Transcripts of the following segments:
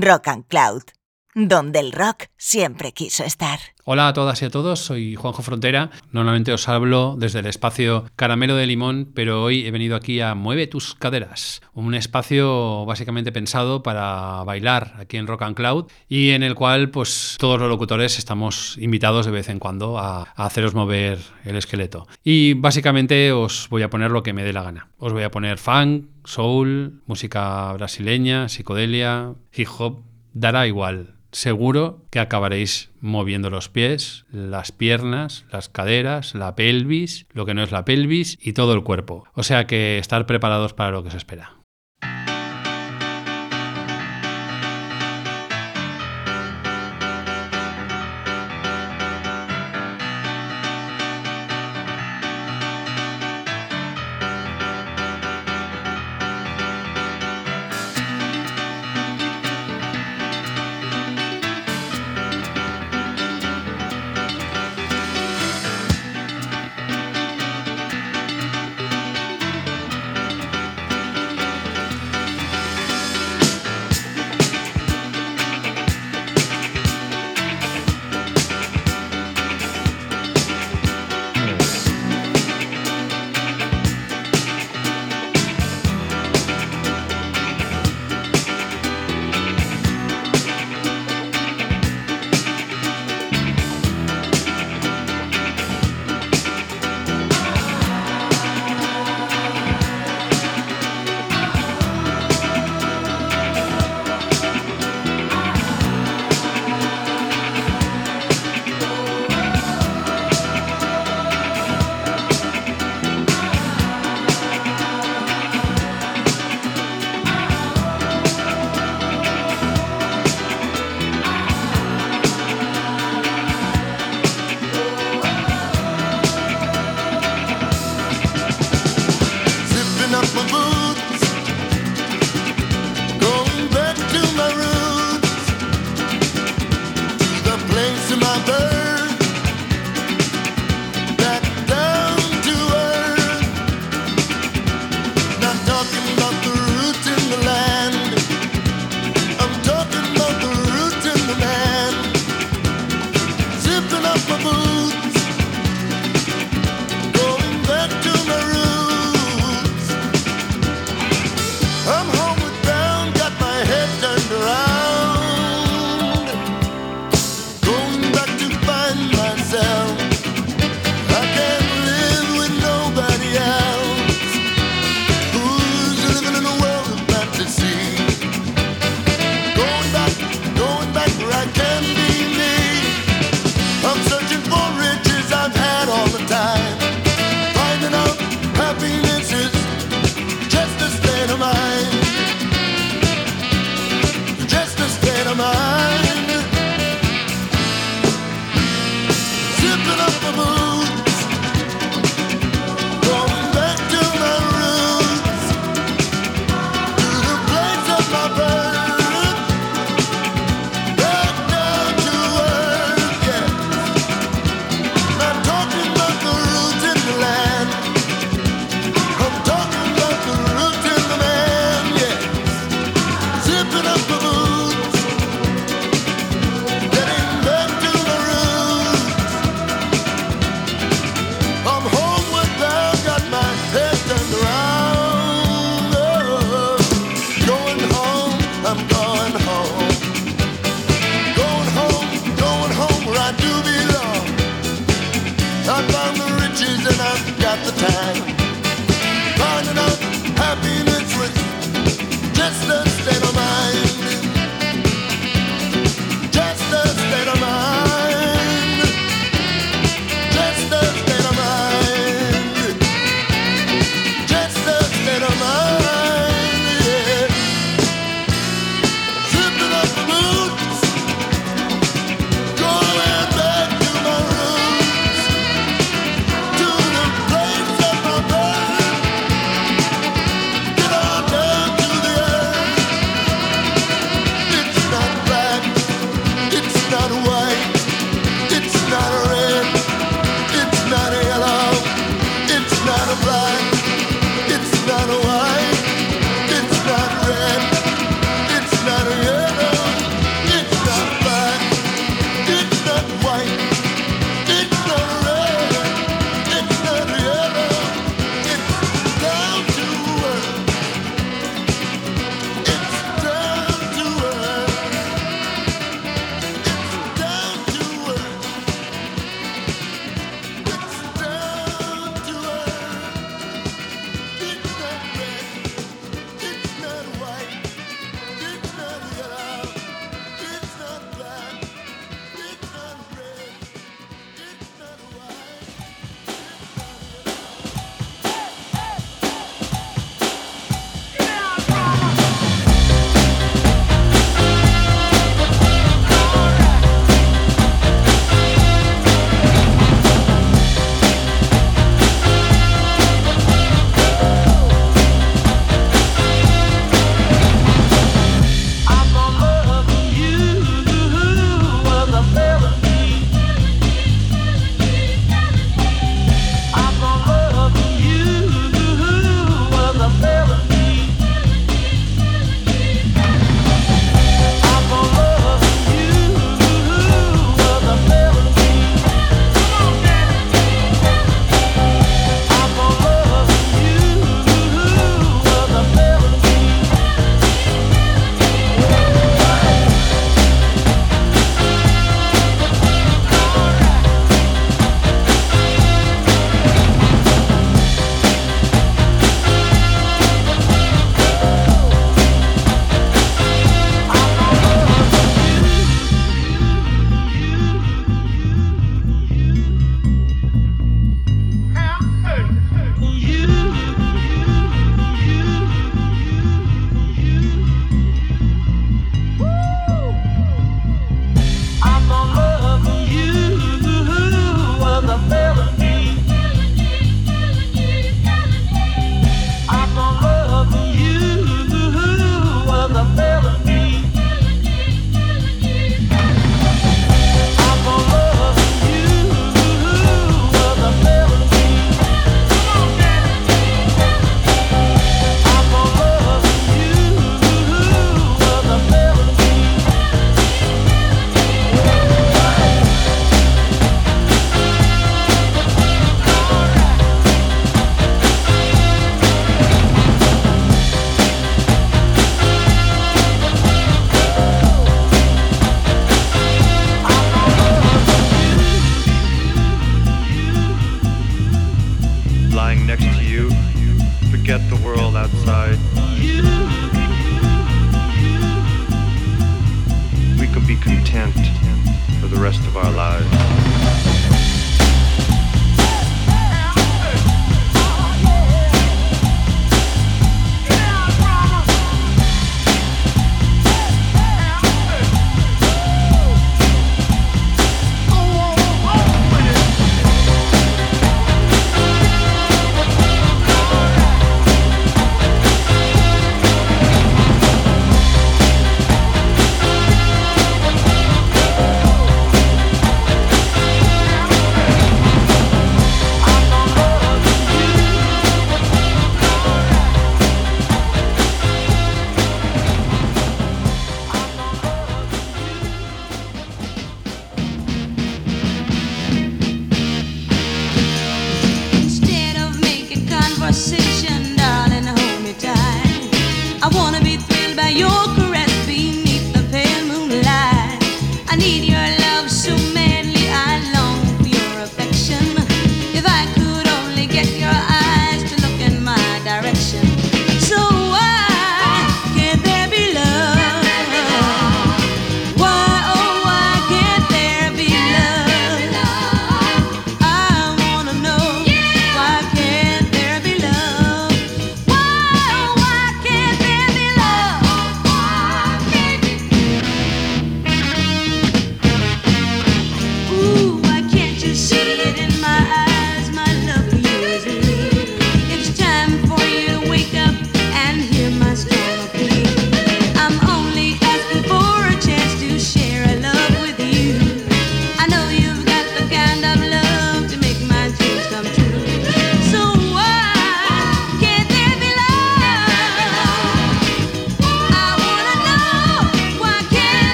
Rock and Cloud, donde el rock siempre quiso estar. Hola a todas y a todos, soy Juanjo Frontera. Normalmente os hablo desde el espacio Caramelo de Limón, pero hoy he venido aquí a Mueve tus caderas, un espacio básicamente pensado para bailar aquí en Rock and Cloud y en el cual pues todos los locutores estamos invitados de vez en cuando a, haceros mover el esqueleto. Y básicamente os voy a poner lo que me dé la gana. Os voy a poner funk, soul, música brasileña, psicodelia, hip hop, dará igual seguro que acabaréis moviendo los pies, las piernas, las caderas, la pelvis, lo que no es la pelvis y todo el cuerpo. O sea que estar preparados para lo que se espera.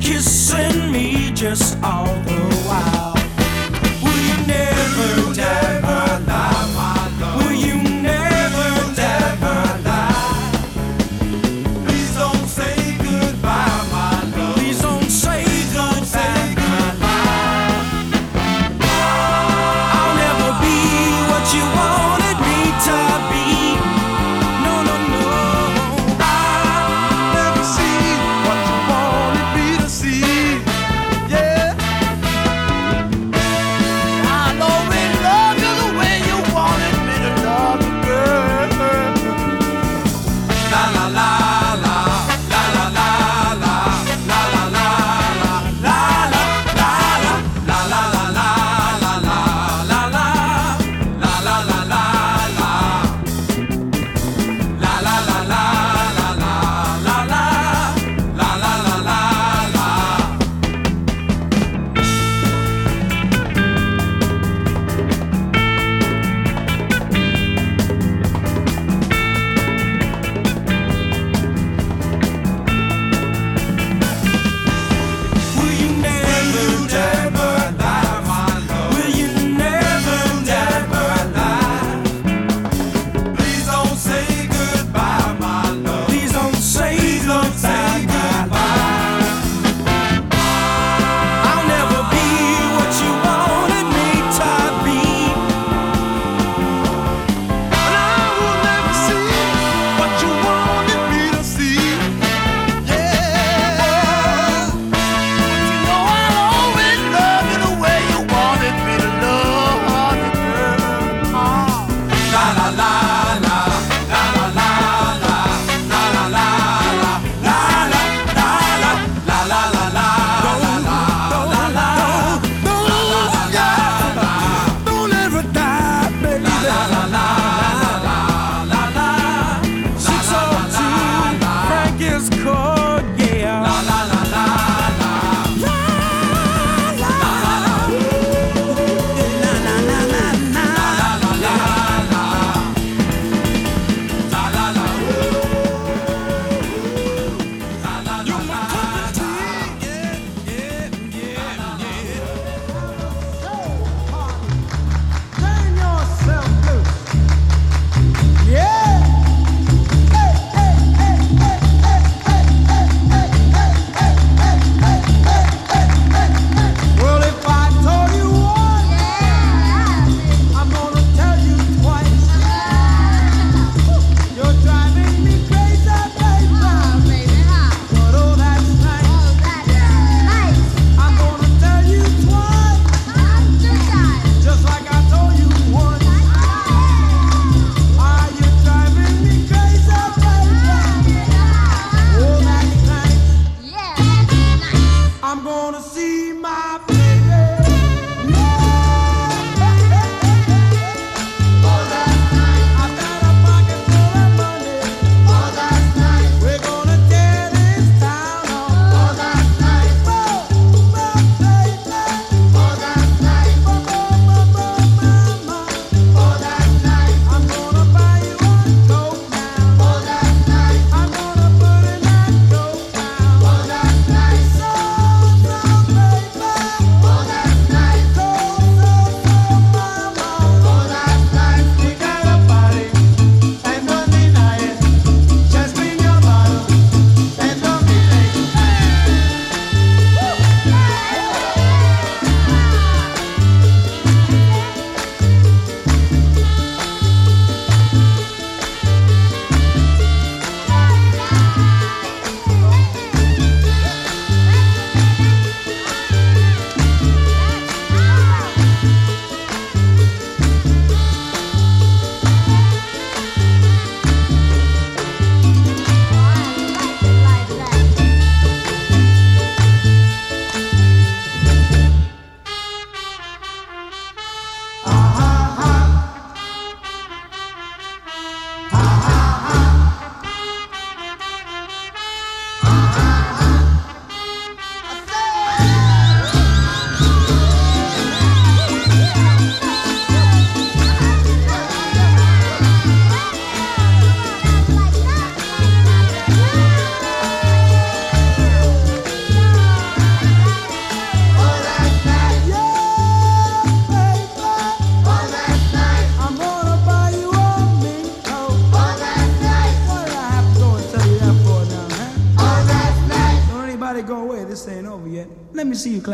kissing me just all the while.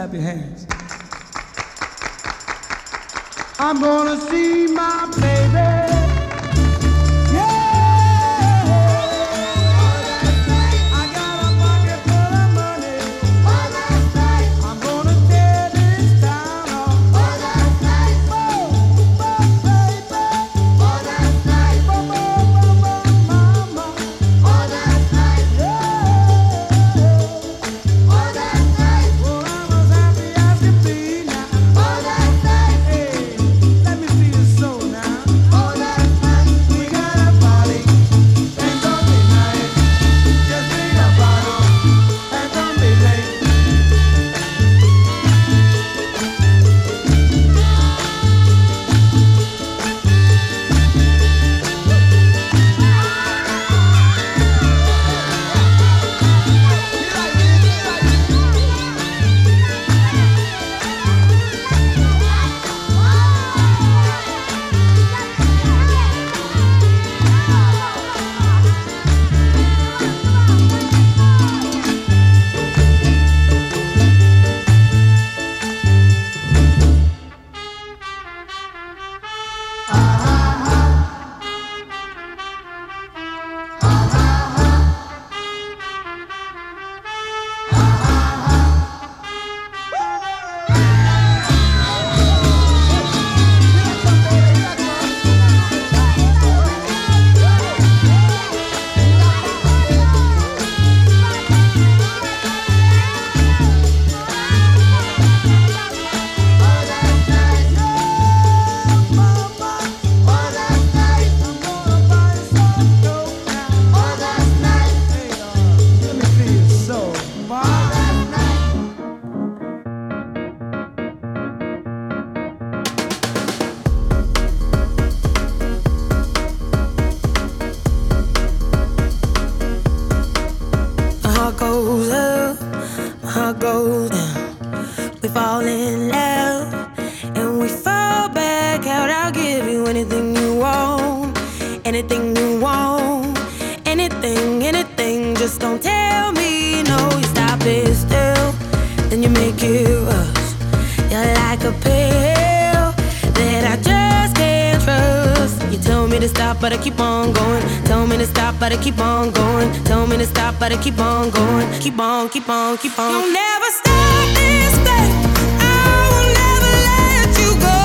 आप हैं। But I keep on going. Tell me to stop, but I keep on going. Tell me to stop, but I keep on going. Keep on, keep on, keep on. You'll never stop this thing. I will never let you go.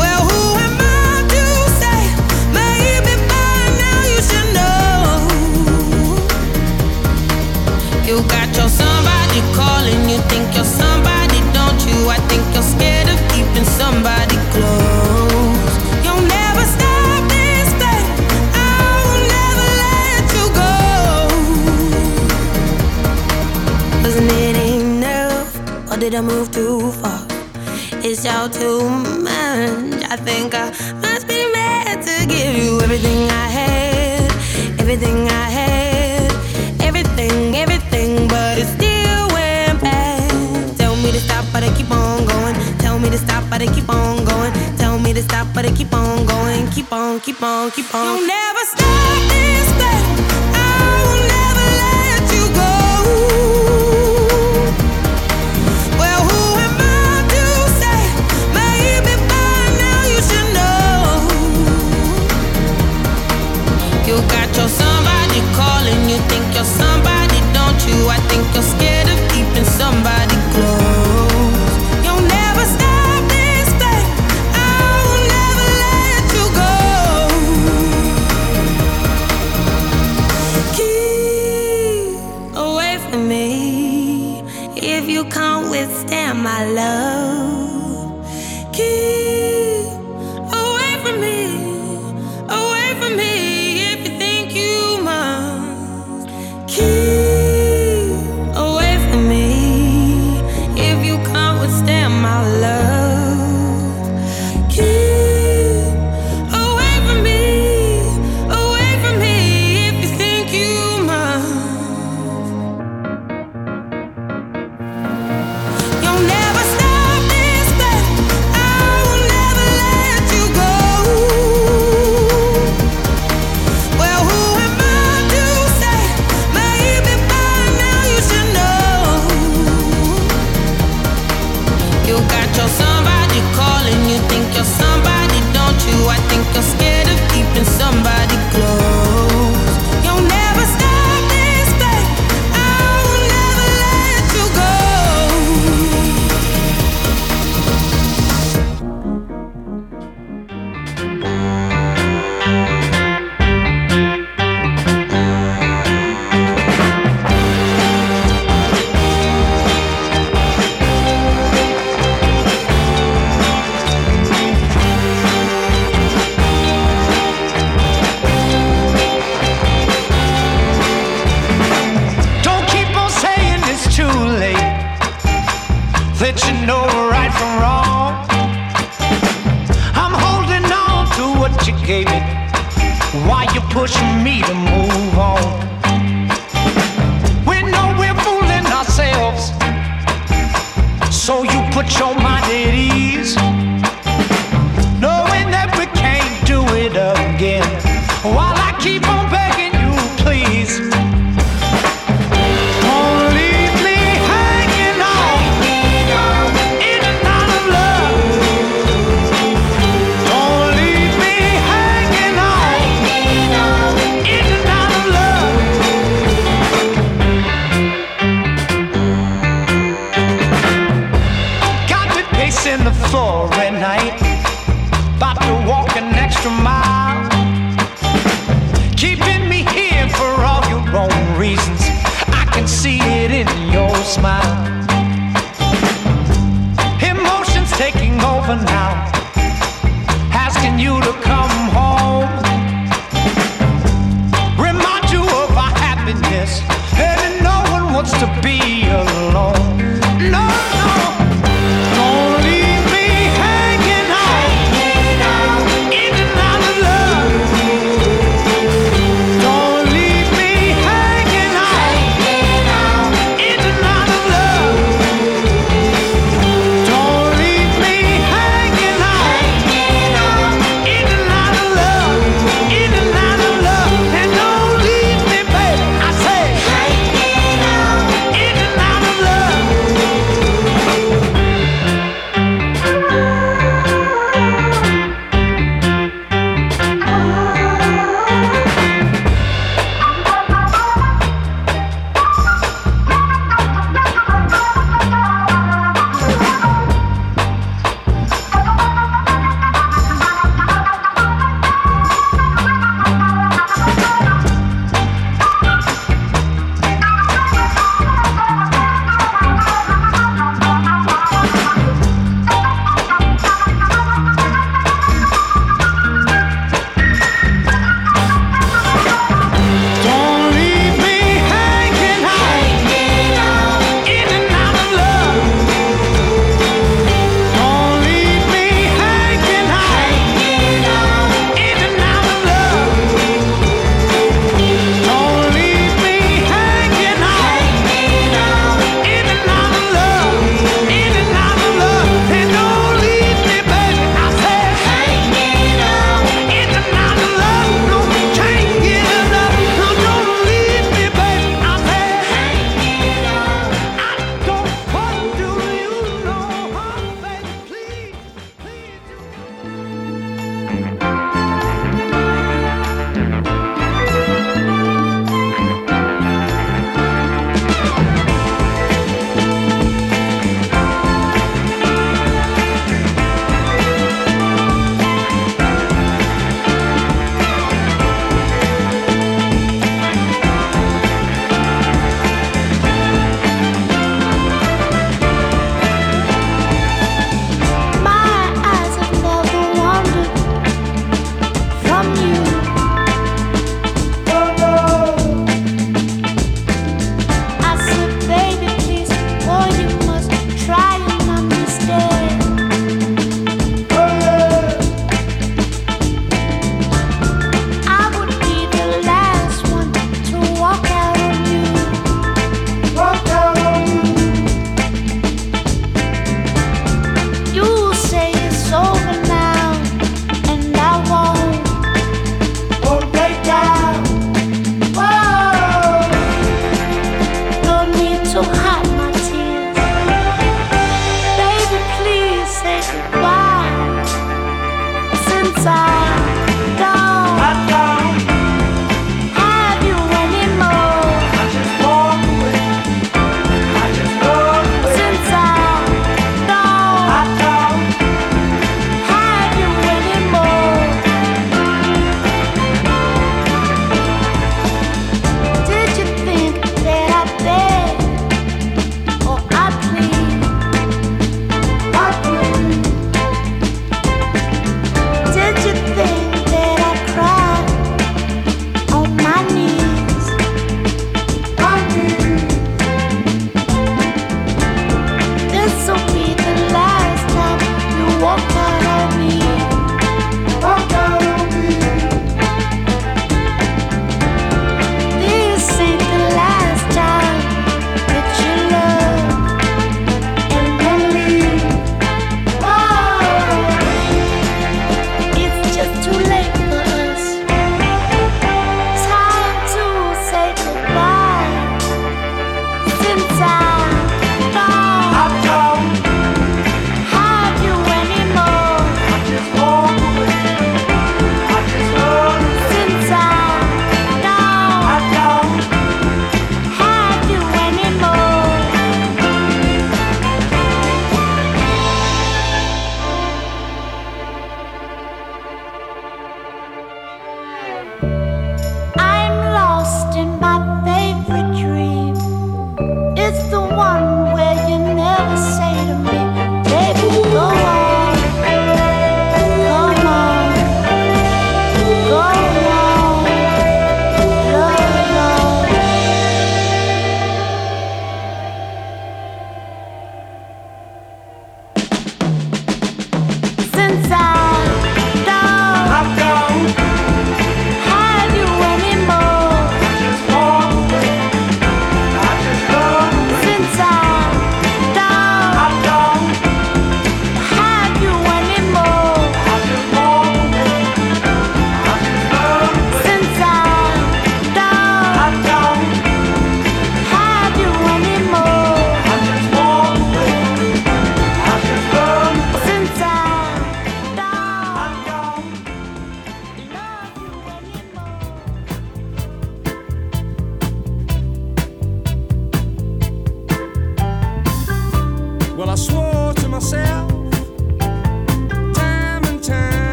Well, who am I to say? Maybe by now you should know. You got your somebody calling, you think you're somebody, don't you? I think you're scared of keeping somebody close. Did I move too far? It's all too much. I think I must be mad to give you everything I had, everything I had, everything, everything, but it still went bad. Tell me to stop, but I keep on going. Tell me to stop, but I keep on going. Tell me to stop, but I keep on going. Keep on, keep on, keep on. You'll never stop this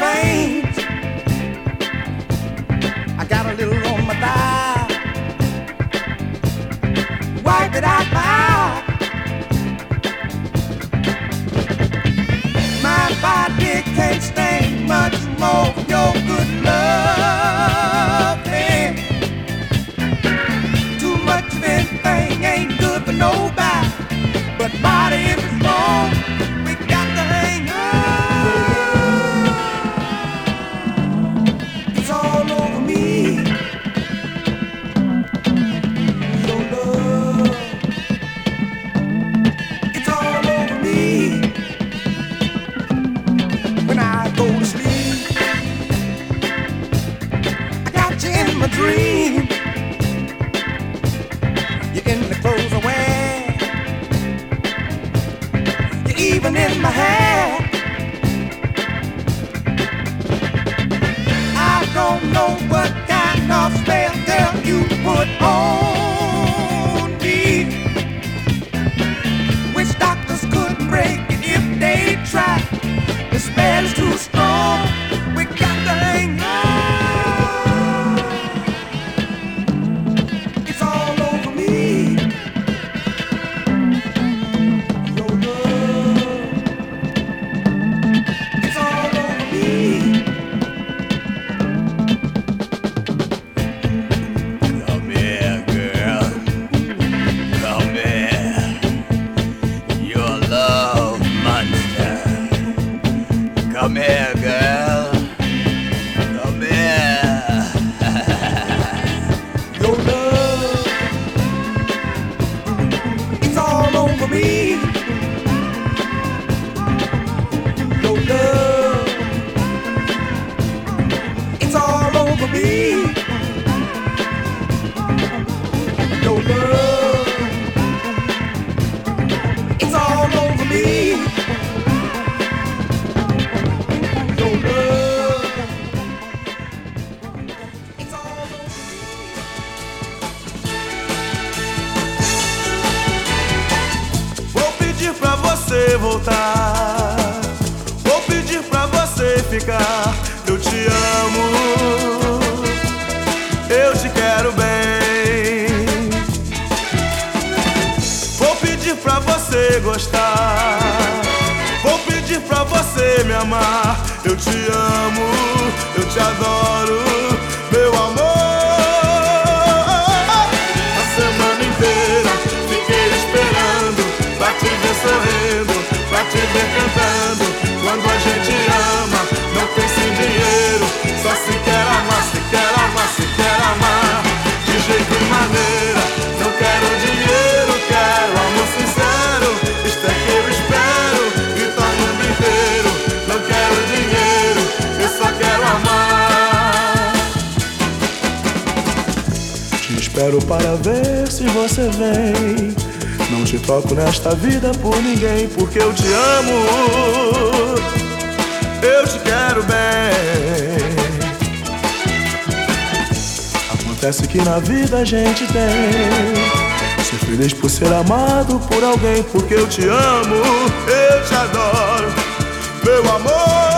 pain. ninguém. Sou feliz por ser amado por alguém, porque eu te amo, eu te adoro, meu amor.